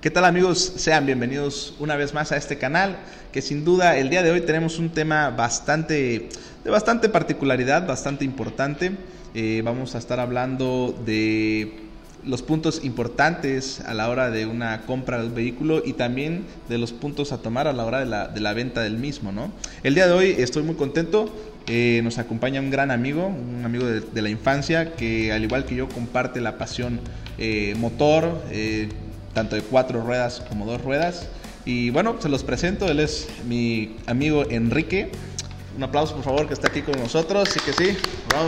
¿Qué tal amigos? Sean bienvenidos una vez más a este canal, que sin duda el día de hoy tenemos un tema bastante, de bastante particularidad, bastante importante. Eh, vamos a estar hablando de los puntos importantes a la hora de una compra de un vehículo y también de los puntos a tomar a la hora de la, de la venta del mismo. ¿no? El día de hoy estoy muy contento, eh, nos acompaña un gran amigo, un amigo de, la infancia que al igual que yo comparte la pasión eh, motor, tanto de cuatro ruedas como dos ruedas. Y bueno, se los presento, él es mi amigo Enrique. Un aplauso por favor que está aquí con nosotros. Sí que sí.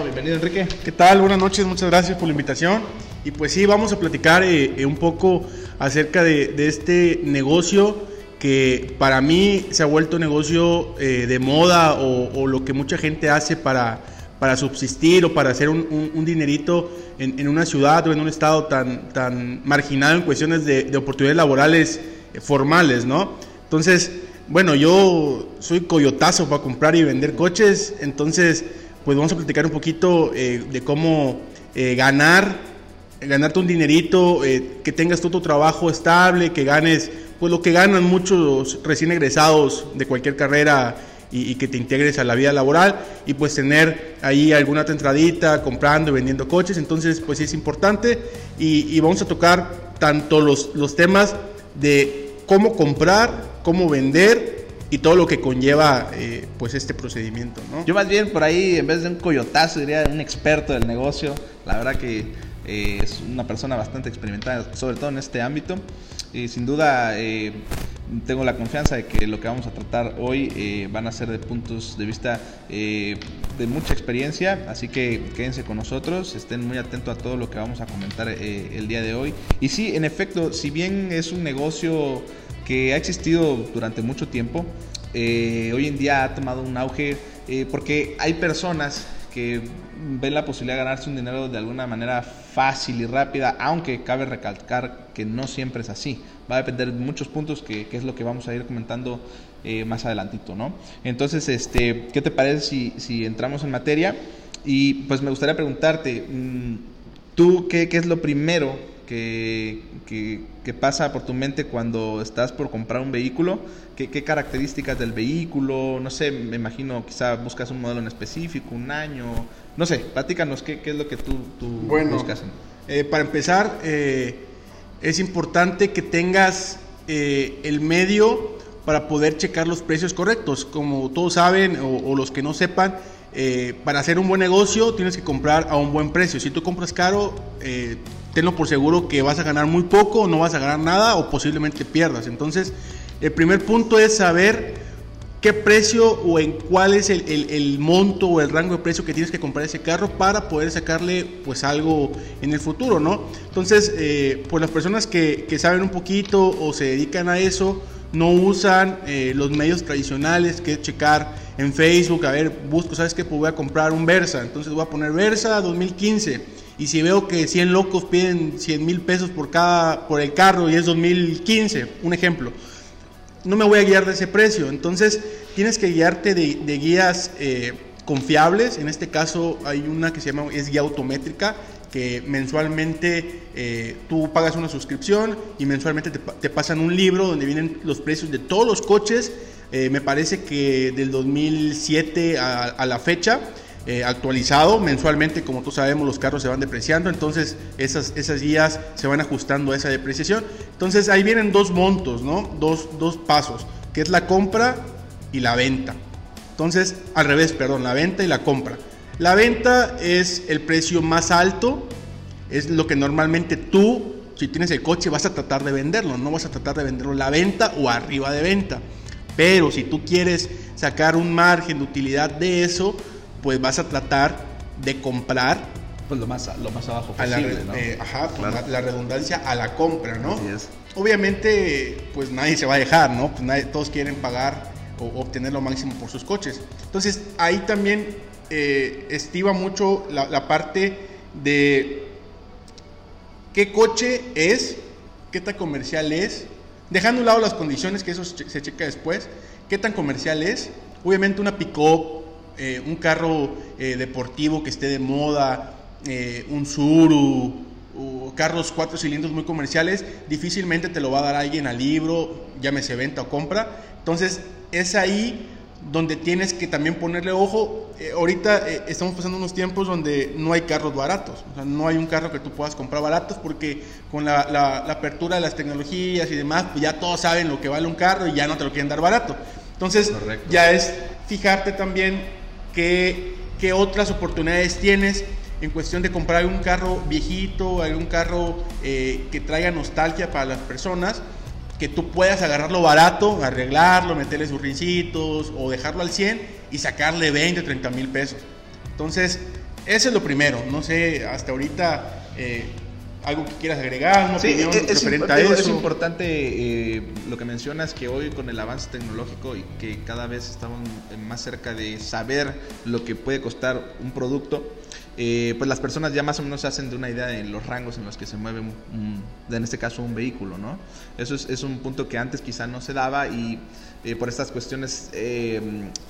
bienvenido Enrique. ¿Qué tal? Buenas noches, muchas gracias por la invitación. Y pues sí, vamos a platicar eh, eh, un poco acerca de, este negocio que para mí se ha vuelto negocio eh, de moda o, lo que mucha gente hace para, para subsistir o para hacer un dinerito en, una ciudad o en un estado tan, tan marginado en cuestiones de, oportunidades laborales eh, formales, ¿no? Entonces, bueno, yo soy coyotazo para comprar y vender coches, entonces, pues vamos a platicar un poquito eh, de cómo eh, ganar, ganarte un dinerito, que tengas todo tu trabajo estable, que ganes, pues lo que ganan muchos recién egresados de cualquier carrera y, que te integres a la vida laboral y pues tener ahí alguna entradita comprando y vendiendo coches. Entonces pues es importante y, vamos a tocar tanto los, los temas de cómo comprar, cómo vender y todo lo que conlleva eh, pues este procedimiento. ¿no? Yo más bien por ahí, en vez de un coyotazo, diría un experto del negocio. La verdad que eh, es una persona bastante experimentada, sobre todo en este ámbito. Y sin duda eh, tengo la confianza de que lo que vamos a tratar hoy eh, van a ser de puntos de vista de mucha experiencia, así que quédense con nosotros, estén muy atentos a todo lo que vamos a comentar el día de hoy. Y sí, en efecto, si bien es un negocio que ha existido durante mucho tiempo, hoy en día ha tomado un auge porque hay personas que ven la posibilidad de ganarse un dinero de alguna manera fácil y rápida, aunque cabe recalcar que no siempre es así. Va a depender de muchos puntos que, es lo que vamos a ir comentando eh, más adelantito, ¿no? Entonces, este, ¿qué te parece si, si entramos en materia? Y pues me gustaría preguntarte, mm, ¿tú qué, qué es lo primero que, que, pasa por tu mente cuando estás por comprar un vehículo? ¿Qué, ¿Qué, características del vehículo? No sé, me imagino, quizá buscas un modelo en específico, un año. No sé, platícanos qué, qué es lo que tú, tú bueno, buscas. Eh, para empezar, eh, es importante que tengas eh, el medio para poder checar los precios correctos. Como todos saben, o, o los que no sepan, para hacer un buen negocio tienes que comprar a un buen precio. Si tú compras caro, tenlo por seguro que vas a ganar muy poco, no vas a ganar nada o posiblemente pierdas. Entonces, el primer punto es saber qué precio o en cuál es el, monto o el rango de precio que tienes que comprar ese carro para poder sacarle pues algo en el futuro, ¿no? Entonces, eh, pues las personas que, saben un poquito o se dedican a eso, no usan eh, los medios tradicionales que es checar en Facebook, a ver, busco, ¿sabes qué? Pues voy a comprar un Versa, entonces voy a poner Versa 2015 y si veo que 100 locos piden 100 mil pesos por, cada, por el carro y es 2015, un ejemplo, no me voy a guiar de ese precio. Entonces tienes que guiarte de, guías eh, confiables. En este caso hay una que se llama es guía autométrica que mensualmente eh, tú pagas una suscripción y mensualmente te, pasan un libro donde vienen los precios de todos los coches. Eh, me parece que del 2007 a la fecha eh, actualizado mensualmente, como todos sabemos, los carros se van depreciando, entonces esas, esas guías se van ajustando a esa depreciación. Entonces ahí vienen dos montos, ¿no? Dos, dos pasos, que es la compra y la venta. Entonces, al revés, perdón, la venta y la compra. La venta es el precio más alto, es lo que normalmente tú, si tienes el coche, vas a tratar de venderlo, no vas a tratar de venderlo la venta o arriba de venta. Pero si tú quieres sacar un margen de utilidad de eso, pues vas a tratar de comprar pues lo más, lo más abajo posible, la, eh, ajá, pues la, redundancia a la compra, ¿no? Obviamente, pues nadie se va a dejar, ¿no? Pues todos quieren pagar o obtener lo máximo por sus coches. Entonces, ahí también eh, estiva mucho la, parte de qué coche es, qué tan comercial es, dejando a un lado las condiciones, que eso se checa después, qué tan comercial es. Obviamente una pick-up eh, un carro eh, deportivo que esté de moda, eh, un Suru, carros cuatro cilindros muy comerciales, difícilmente te lo va a dar alguien al libro, llámese venta o compra. Entonces, es ahí donde tienes que también ponerle ojo. Eh, ahorita eh, estamos pasando unos tiempos donde no hay carros baratos, o sea, no hay un carro que tú puedas comprar baratos porque con la, la, apertura de las tecnologías y demás, pues ya todos saben lo que vale un carro y ya no te lo quieren dar barato. Entonces, ya es fijarte también qué, qué otras oportunidades tienes en cuestión de comprar un carro viejito, algún carro eh, que traiga nostalgia para las personas, que tú puedas agarrarlo barato, arreglarlo, meterle sus rincitos o dejarlo al 100 y sacarle 20, 30 mil pesos. Entonces, eso es lo primero. No sé, hasta ahorita eh, algo que quieras agregar, sí, es, es, importante eh, lo que mencionas que hoy con el avance tecnológico y que cada vez estamos más cerca de saber lo que puede costar un producto, eh, pues las personas ya más o menos se hacen de una idea de los rangos en los que se mueve, en este caso, un vehículo, ¿no? Eso es, un punto que antes quizá no se daba y eh, por estas cuestiones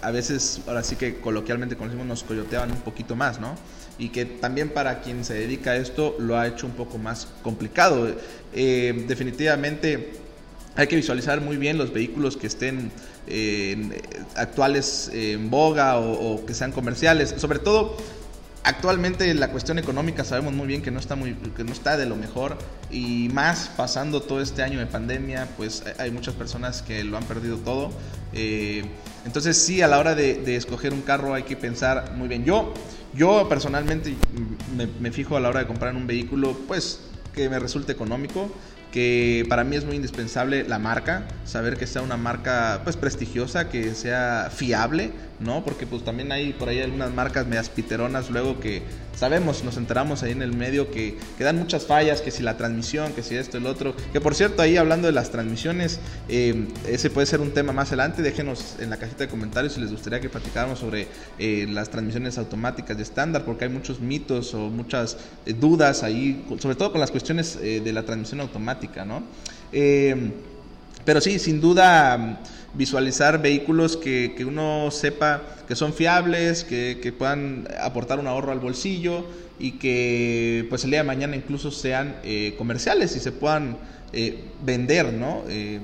a veces, ahora sí que coloquialmente conocimos, nos coyoteaban un poquito más, ¿no? y que también para quien se dedica a esto lo ha hecho un poco más complicado. Eh, definitivamente hay que visualizar muy bien los vehículos que estén eh, actuales en boga o, que sean comerciales, sobre todo actualmente la cuestión económica sabemos muy bien que no está muy que no está de lo mejor y más pasando todo este año de pandemia pues hay muchas personas que lo han perdido todo. Eh, entonces sí a la hora de, escoger un carro hay que pensar muy bien. Yo yo personalmente me, fijo a la hora de comprar un vehículo, pues que me resulte económico, que para mí es muy indispensable la marca, saber que sea una marca pues prestigiosa, que sea fiable, ¿no? Porque pues también hay por ahí algunas marcas medias piteronas luego que sabemos, nos enteramos ahí en el medio que, que dan muchas fallas, que si la transmisión, que si esto, el otro. Que por cierto, ahí hablando de las transmisiones, eh, ese puede ser un tema más adelante. Déjenos en la cajita de comentarios si les gustaría que platicáramos sobre eh, las transmisiones automáticas de estándar, porque hay muchos mitos o muchas eh, dudas ahí, sobre todo con las cuestiones de la transmisión automática, ¿no? Pero sí, sin duda visualizar vehículos que, que uno sepa que son fiables, que, que, puedan aportar un ahorro al bolsillo y que pues el día de mañana incluso sean eh, comerciales y se puedan eh, vender, ¿no? Eh,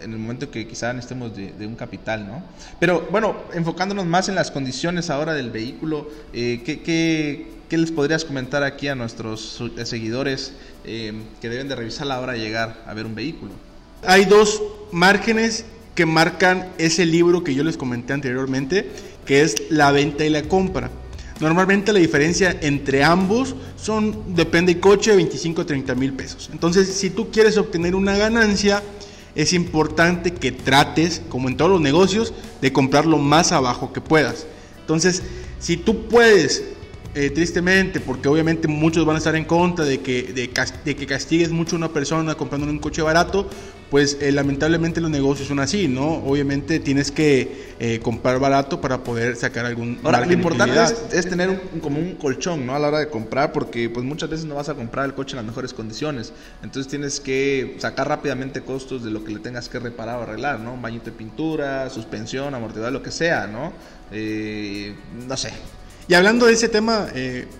en el momento que quizá necesitemos de, un capital, ¿no? Pero bueno, enfocándonos más en las condiciones ahora del vehículo, ¿qué, qué, qué, les podrías comentar aquí a nuestros seguidores que deben de revisar la hora de llegar a ver un vehículo? Hay dos márgenes que marcan ese libro que yo les comenté anteriormente, que es la venta y la compra. Normalmente la diferencia entre ambos son, depende del coche, 25 a 30 mil pesos. Entonces, si tú quieres obtener una ganancia, es importante que trates, como en todos los negocios, de comprar lo más abajo que puedas. Entonces, si tú puedes, eh, tristemente, porque obviamente muchos van a estar en contra de que, de, de que castigues mucho a una persona comprando un coche barato, pues eh, lamentablemente los negocios son así, ¿no? Obviamente tienes que eh, comprar barato para poder sacar algún... Ahora, lo importante es, tener un, como un colchón, ¿no? A la hora de comprar, porque pues muchas veces no vas a comprar el coche en las mejores condiciones. Entonces tienes que sacar rápidamente costos de lo que le tengas que reparar o arreglar, ¿no? Un bañito de pintura, suspensión, amortiguador, lo que sea, ¿no? Eh, no sé. Y hablando de ese tema,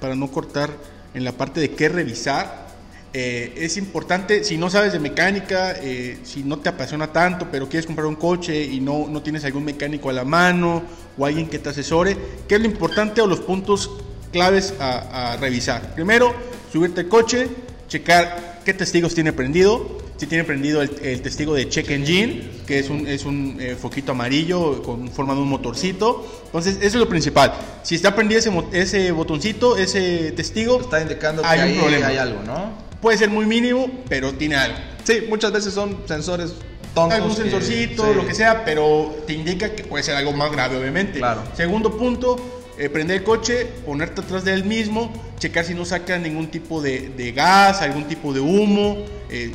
para no cortar en la parte de qué revisar, eh, es importante, si no sabes de mecánica, eh, si no te apasiona tanto, pero quieres comprar un coche y no, no tienes algún mecánico a la mano o alguien que te asesore, ¿qué es lo importante o los puntos claves a, revisar? Primero, subirte el coche, checar qué testigos tiene prendido, si tiene prendido el, testigo de check engine, que es un, es un eh, foquito amarillo con forma de un motorcito. Entonces, eso es lo principal. Si está prendido ese, ese botoncito, ese testigo, está indicando que hay, un problema. hay algo, ¿no? Puede ser muy mínimo, pero tiene algo. Sí, muchas veces son sensores tontos. Algún sensorcito, lo que sea, pero te indica que puede ser algo más grave, obviamente. Claro. Segundo punto, eh, prender el coche, ponerte atrás de él mismo, checar si no saca ningún tipo de, gas, algún tipo de humo. Eh,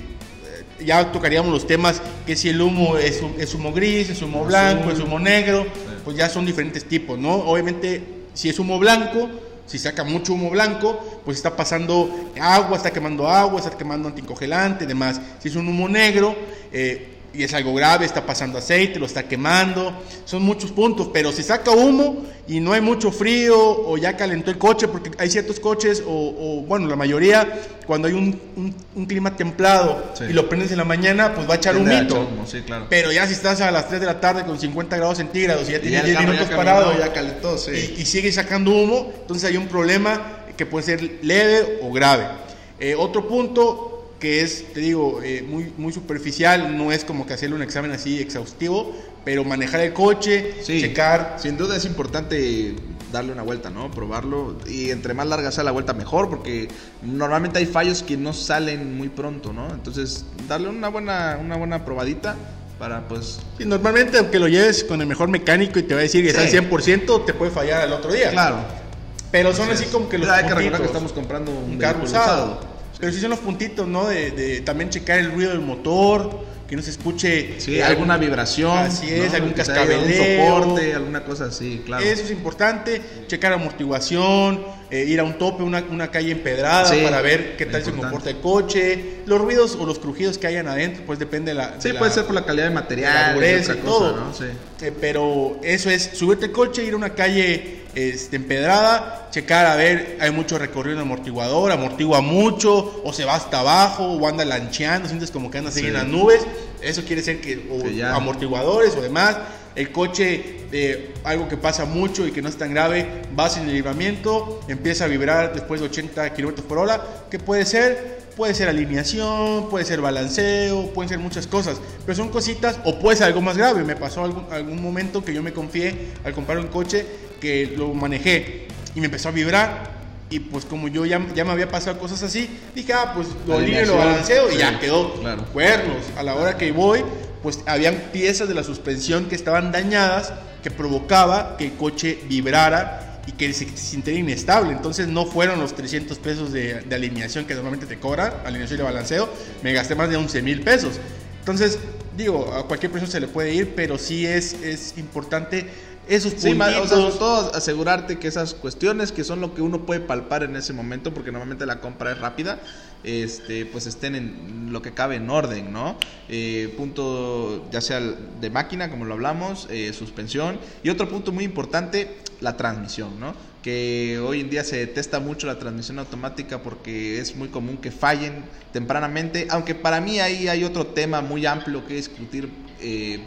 ya tocaríamos los temas que si el humo es, es humo gris, es humo blanco, es humo negro, pues ya son diferentes tipos, ¿no? Obviamente, si es humo blanco, si saca mucho humo blanco, pues está pasando agua, está quemando agua, está quemando anticongelante, demás. Si es un humo negro, eh, y es algo grave, está pasando aceite, lo está quemando, son muchos puntos, pero si saca humo y no hay mucho frío o ya calentó el coche, porque hay ciertos coches, o, bueno, la mayoría, cuando hay un, un, clima templado y lo prendes en la mañana, pues va a echar un mito. Pero ya si estás a las 3 de la tarde con 50 grados centígrados y ya tienes 10 minutos parado ya calentó, y, y sigue sacando humo, entonces hay un problema que puede ser leve o grave. Eh, otro punto que es, te digo, eh, muy, muy superficial, no es como que hacerle un examen así exhaustivo, pero manejar el coche, checar. Sin duda es importante darle una vuelta, ¿no? Probarlo. Y entre más larga sea la vuelta, mejor, porque normalmente hay fallos que no salen muy pronto, ¿no? Entonces, darle una buena, una buena probadita para pues... Sí, normalmente aunque lo lleves con el mejor mecánico y te va a decir que está al 100%, te puede fallar al otro día. Claro. Pero son así como que los... Hay que recordar que estamos comprando un, carro usado. Pero sí son los puntitos, ¿no? De, también checar el ruido del motor, que no se escuche. Sí, alguna vibración. Así es, algún cascabeleo. Un soporte, alguna cosa así, claro. Eso es importante. Checar amortiguación, eh, ir a un tope, una, una calle empedrada para ver qué tal se comporta el coche. Los ruidos o los crujidos que hayan adentro, pues depende de la. Sí, puede ser por la calidad de material, y todo. ¿no? sí. Eh, pero eso es subirte el coche, ir a una calle este, empedrada, checar a ver, hay mucho recorrido en amortiguador, amortigua mucho, o se va hasta abajo, o anda lancheando, sientes como que anda así en las nubes, eso quiere decir que, o amortiguadores o demás, el coche, eh, algo que pasa mucho y que no es tan grave, va sin el libramiento, empieza a vibrar después de 80 km por hora, ¿qué puede ser? Puede ser alineación, puede ser balanceo, pueden ser muchas cosas, pero son cositas o puede ser algo más grave. Me pasó algún, algún momento que yo me confié al comprar un coche que lo manejé y me empezó a vibrar y pues como yo ya, ya me había pasado cosas así, dije, ah, pues lo alineo, lo balanceo y ya quedó. Cuernos. A la hora que voy, pues habían piezas de la suspensión que estaban dañadas que provocaba que el coche vibrara y que se, sintiera inestable. Entonces no fueron los 300 pesos de, alineación que normalmente te cobran, alineación y balanceo, me gasté más de 11 mil pesos. Entonces, digo, a cualquier persona se le puede ir, pero sí es, es importante esos sí, o sobre todo asegurarte que esas cuestiones que son lo que uno puede palpar en ese momento, porque normalmente la compra es rápida, este, pues estén en lo que cabe en orden, ¿no? Eh, punto ya sea de máquina, como lo hablamos, eh, suspensión, y otro punto muy importante, la transmisión, ¿no? Que hoy en día se detesta mucho la transmisión automática porque es muy común que fallen tempranamente, aunque para mí ahí hay otro tema muy amplio que discutir. Eh,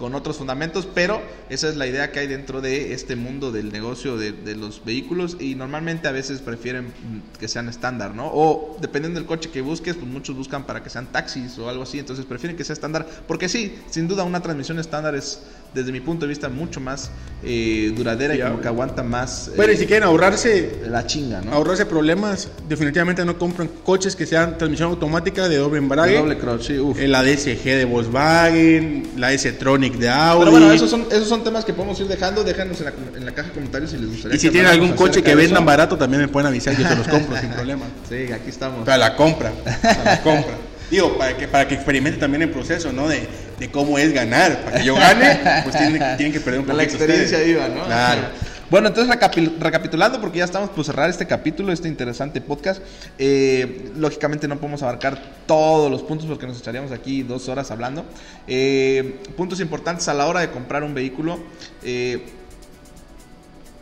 con otros fundamentos, pero esa es la idea que hay dentro de este mundo del negocio de, los vehículos y normalmente a veces prefieren que sean estándar, ¿no? O dependiendo del coche que busques, pues muchos buscan para que sean taxis o algo así, entonces prefieren que sea estándar, porque sí, sin duda una transmisión estándar es desde mi punto de vista mucho más eh, duradera y como que aguanta más. Bueno, y si quieren ahorrarse la chinga, ¿no? Ahorrarse problemas, definitivamente no compren coches que sean transmisión automática de doble embrague. De doble cross, sí, uf. La DSG de Volkswagen, la S-Tronic de Audi. Pero bueno, esos son, esos son temas que podemos ir dejando, déjanos en la, en la caja de comentarios si les gustaría. Y si tienen algún coche que vendan barato, también me pueden avisar, yo se los compro sin problema. Sí, aquí estamos. Para la compra, para la compra. Digo, para que, para que experimente también el proceso, ¿no? De, de cómo es ganar. Para que yo gane, pues tienen, tienen que perder un poco. La experiencia viva, ¿no? Claro. Bueno, entonces recapitulando, porque ya estamos por cerrar este capítulo, este interesante podcast. Eh, lógicamente no podemos abarcar todos los puntos porque nos echaríamos aquí dos horas hablando. Eh, puntos importantes a la hora de comprar un vehículo. Eh,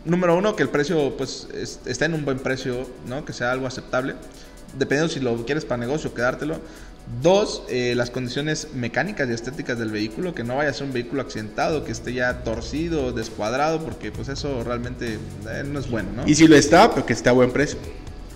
número uno, que el precio pues está en un buen precio, ¿no? Que sea algo aceptable. Dependiendo si lo quieres para negocio, quedártelo. Dos, eh, las condiciones mecánicas y estéticas del vehículo, que no vaya a ser un vehículo accidentado, que esté ya torcido, descuadrado, porque pues eso realmente eh, no es bueno, ¿no? Y si lo está, pero que esté a buen precio.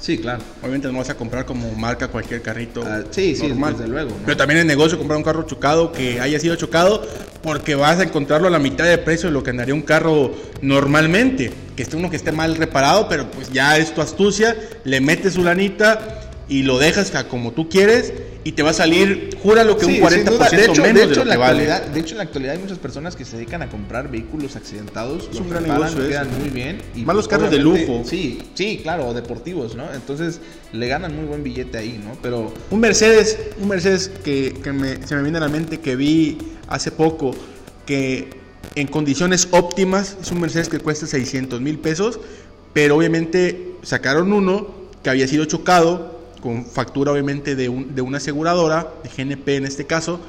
Sí, claro. Obviamente no vas a comprar como marca cualquier carrito. Ah, sí, sí, desde luego. Pero también es negocio comprar un carro chocado que haya sido chocado porque vas a encontrarlo a la mitad de precio de lo que andaría un carro normalmente. Que esté uno que esté mal reparado, pero pues ya es tu astucia, le metes su lanita y lo dejas como tú quieres y te va a salir, júralo que un 40% de hecho, menos de, hecho, en la actualidad, De hecho, en la actualidad hay muchas personas que se dedican a comprar vehículos accidentados. Es un gran negocio quedan muy bien. Y Más los carros de lujo. Sí, sí, claro, deportivos, ¿no? Entonces le ganan muy buen billete ahí, ¿no? Pero... Un Mercedes, un Mercedes que, que se me viene a la mente que vi hace poco, que en condiciones óptimas es un Mercedes que cuesta 600 mil pesos, pero obviamente sacaron uno que había sido chocado con factura obviamente de, un, de una aseguradora, de GNP en este caso,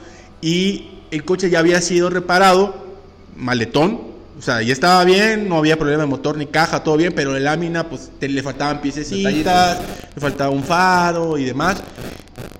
y el coche ya había sido reparado, maletón, o sea, ya estaba bien, no había problema de motor ni caja, todo bien, pero la lámina, pues le faltaban piececitas, le faltaba un faro y demás.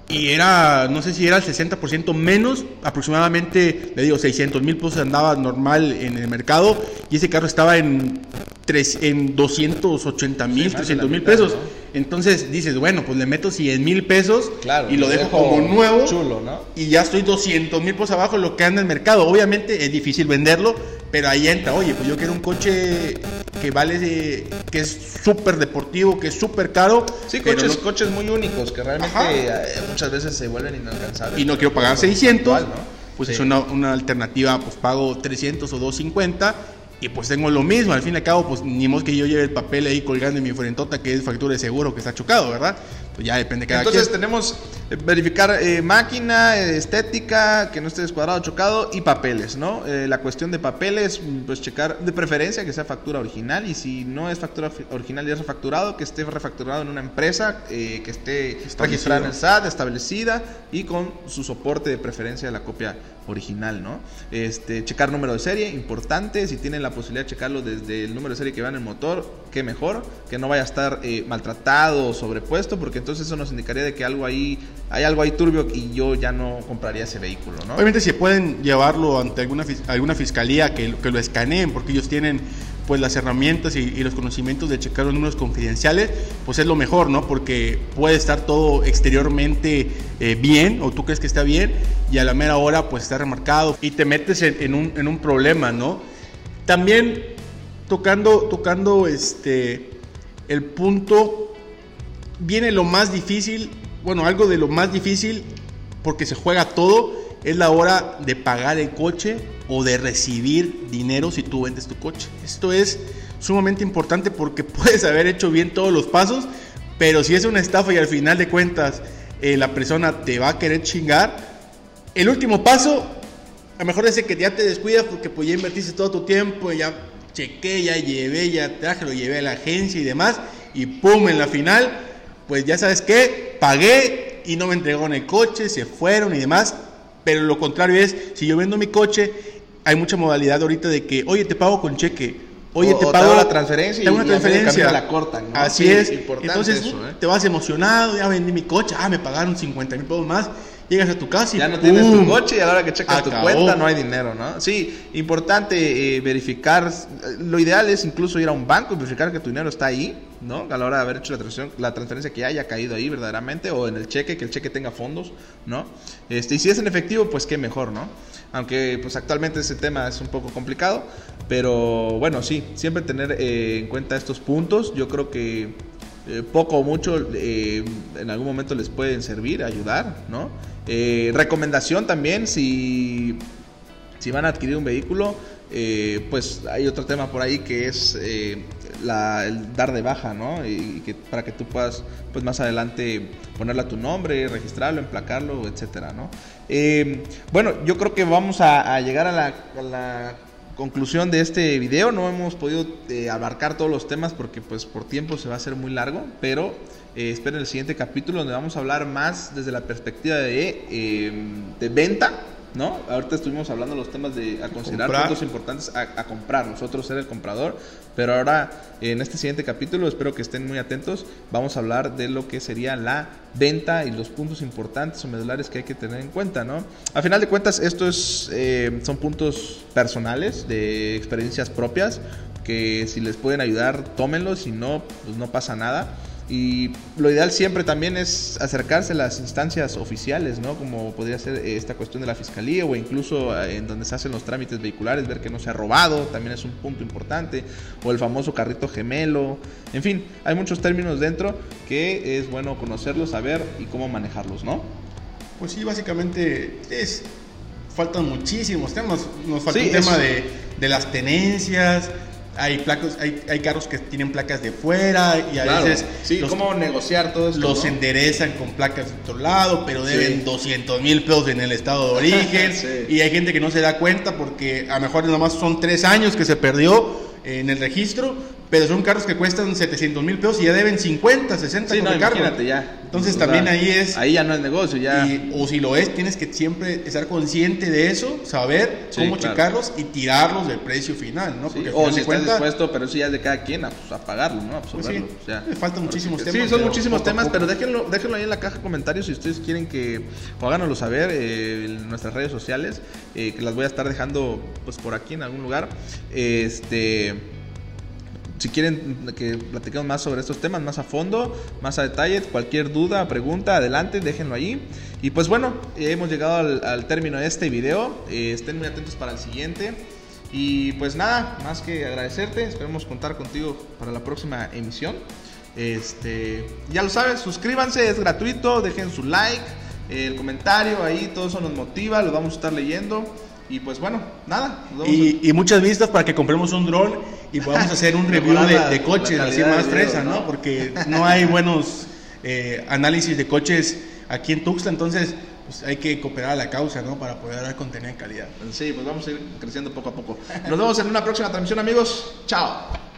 Y era, no sé si era el 60% menos, aproximadamente, le digo, 600 mil pesos andaba normal en el mercado. Y ese carro estaba en, tres, en 280 mil, 300 mil pesos. Entonces dices, bueno, pues le meto 100 mil pesos y lo dejo, como nuevo. Chulo, ¿no? Y ya estoy 200 mil pesos abajo lo que anda en el mercado. Obviamente es difícil venderlo, pero ahí entra, oye, pues yo quiero un coche que vale, que es súper deportivo, que es súper caro. Sí, coches, coches muy únicos que realmente eh, muchas veces se vuelven inalcanzables. Y no quiero pagar 600, pues es una, una, alternativa, pues pago 300 o 250 y pues tengo lo mismo, al fin y al cabo, pues ni modo que yo lleve el papel ahí colgando en mi frentota que es factura de seguro que está chocado, ¿verdad? Pues ya depende de cada Entonces tenemos eh, verificar eh, máquina, eh, estética, que no esté descuadrado, chocado y papeles, ¿no? la cuestión de papeles, pues checar de preferencia que sea factura original y si no es factura original y es refacturado, que esté refacturado en una empresa que esté registrada en el SAT, establecida y con su soporte de preferencia de la copia original, ¿no? Este, checar número de serie, importante, si tienen la posibilidad de checarlo desde el número de serie que va en el motor, qué mejor, que no vaya a estar maltratado o sobrepuesto, porque entonces eso nos indicaría de que algo ahí, hay algo ahí turbio y yo ya no compraría ese vehículo, ¿no? Obviamente si pueden llevarlo ante alguna, alguna fiscalía que, que lo escaneen, porque ellos tienen pues las herramientas y, los conocimientos de checar los números confidenciales, pues es lo mejor, ¿no? Porque puede estar todo exteriormente eh, bien o tú crees que está bien y a la mera hora pues está remarcado y te metes en, un, en un, problema, ¿no? También tocando, tocando este, el punto viene lo más difícil, bueno, algo de lo más difícil, porque se juega todo, es la hora de pagar el coche o de recibir dinero si tú vendes tu coche. Esto es sumamente importante porque puedes haber hecho bien todos los pasos, pero si es una estafa y al final de cuentas eh, la persona te va a querer chingar, el último paso, a lo mejor es que ya te descuidas porque pues ya invertiste todo tu tiempo, ya chequé, ya llevé, ya traje, lo llevé a la agencia y demás, y pum, en la final pues ya sabes qué, pagué y no me entregó en el coche, se fueron y demás. Pero lo contrario es, si yo vendo mi coche, hay mucha modalidad ahorita de que, oye, te pago con cheque. Oye, te pago la transferencia y una transferencia. la cortan. Así es. Entonces, ¿eh? te vas emocionado, ya vendí mi coche, ah, me pagaron 50 mil pesos más llegas a tu casa y ya no tienes tu coche y a la hora que checas tu cuenta no hay dinero, ¿no? Sí, importante eh, verificar, lo ideal es incluso ir a un banco y verificar que tu dinero está ahí, ¿no? A la hora de haber hecho la transferencia, la transferencia que haya caído ahí verdaderamente o en el cheque, que el cheque tenga fondos, ¿no? Este, y si es en efectivo, pues qué mejor, ¿no? Aunque pues actualmente ese tema es un poco complicado, pero bueno, sí, siempre tener eh, en cuenta estos puntos, yo creo que eh, poco o mucho eh, en algún momento les pueden servir, ayudar, ¿no? Eh, recomendación también, si, si van a adquirir un vehículo, pues hay otro tema por ahí que es la, el dar de baja, ¿no? Y, que, para que tú puedas, pues más adelante ponerle a tu nombre, registrarlo, emplacarlo, etcétera, ¿no? bueno, yo creo que vamos a, llegar a la conclusión de este video. No hemos podido eh, abarcar todos los temas porque pues por tiempo se va a hacer muy largo, pero eh, esperen el siguiente capítulo donde vamos a hablar más desde la perspectiva de, eh, de venta ¿no? Ahorita estuvimos hablando de los temas de a considerar puntos importantes a, comprar, nosotros ser el comprador, pero ahora en este siguiente capítulo, espero que estén muy atentos, vamos a hablar de lo que sería la venta y los puntos importantes o medulares que hay que tener en cuenta, ¿no? A final de cuentas, esto es, eh, son puntos personales, de experiencias propias, que si les pueden ayudar, tómenlos, si no, pues no pasa nada. Y lo ideal siempre también es acercarse a las instancias oficiales, ¿no? Como podría ser eh, esta cuestión de la fiscalía o incluso eh, en donde se hacen los trámites vehiculares, ver que no se ha robado, también es un punto importante, o el famoso carrito gemelo, en fin, hay muchos términos dentro que es bueno conocerlos, saber y cómo manejarlos, ¿no? Pues sí, básicamente es faltan muchísimos temas, nos falta el tema de, de las tenencias, hay placos, hay, hay, carros que tienen placas de fuera y a veces sí, cómo negociar todo esto, los enderezan con placas de otro lado, pero deben 200 mil pesos en el estado de origen. Y hay gente que no se da cuenta porque a lo mejor nomás son tres años que se perdió en el registro, pero son carros que cuestan 700 mil pesos y ya deben 50, 60 Sí, no, imagínate ya. Entonces O también sea, ahí es... Ahí ya no es negocio, ya. y- o si lo es, tienes que siempre estar consciente de eso, saber Sí, cómo claro. checarlos y tirarlos del precio final, ¿no? Sí, Porque o si estás dispuesto, pero eso ya es de cada quien a, pues, a pagarlo, ¿no? A pues sí, absorberlo. o sea, faltan muchísimos Sí, temas. son pero muchísimos temas, pero déjenlo, déjenlo ahí en la caja de comentarios si ustedes quieren que o háganoslo saber eh, en nuestras redes sociales, eh, que las voy a estar dejando pues por aquí en algún lugar. Este si quieren que platiquemos más sobre estos temas, más a fondo, más a detalle, cualquier duda, pregunta, adelante, déjenlo ahí. Y pues bueno, hemos llegado al, al término de este video. Eh, estén muy atentos para el siguiente. Y pues nada, más que agradecerte. Esperemos contar contigo para la próxima emisión. Este, ya lo saben, suscríbanse, es gratuito, dejen su like, el comentario ahí, todo eso nos motiva, lo vamos a estar leyendo. Y pues bueno, nada. Y, y muchas vistas para que compremos un dron y podamos hacer un review de, coches así más video, fresa, ¿no? ¿no? Porque no hay buenos eh, análisis de coches aquí en Tuxtla, entonces pues, hay que cooperar a la causa, ¿no? Para poder dar contenido de calidad. Sí, pues vamos a ir creciendo poco a poco. Nos vemos en una próxima transmisión, amigos. Chao.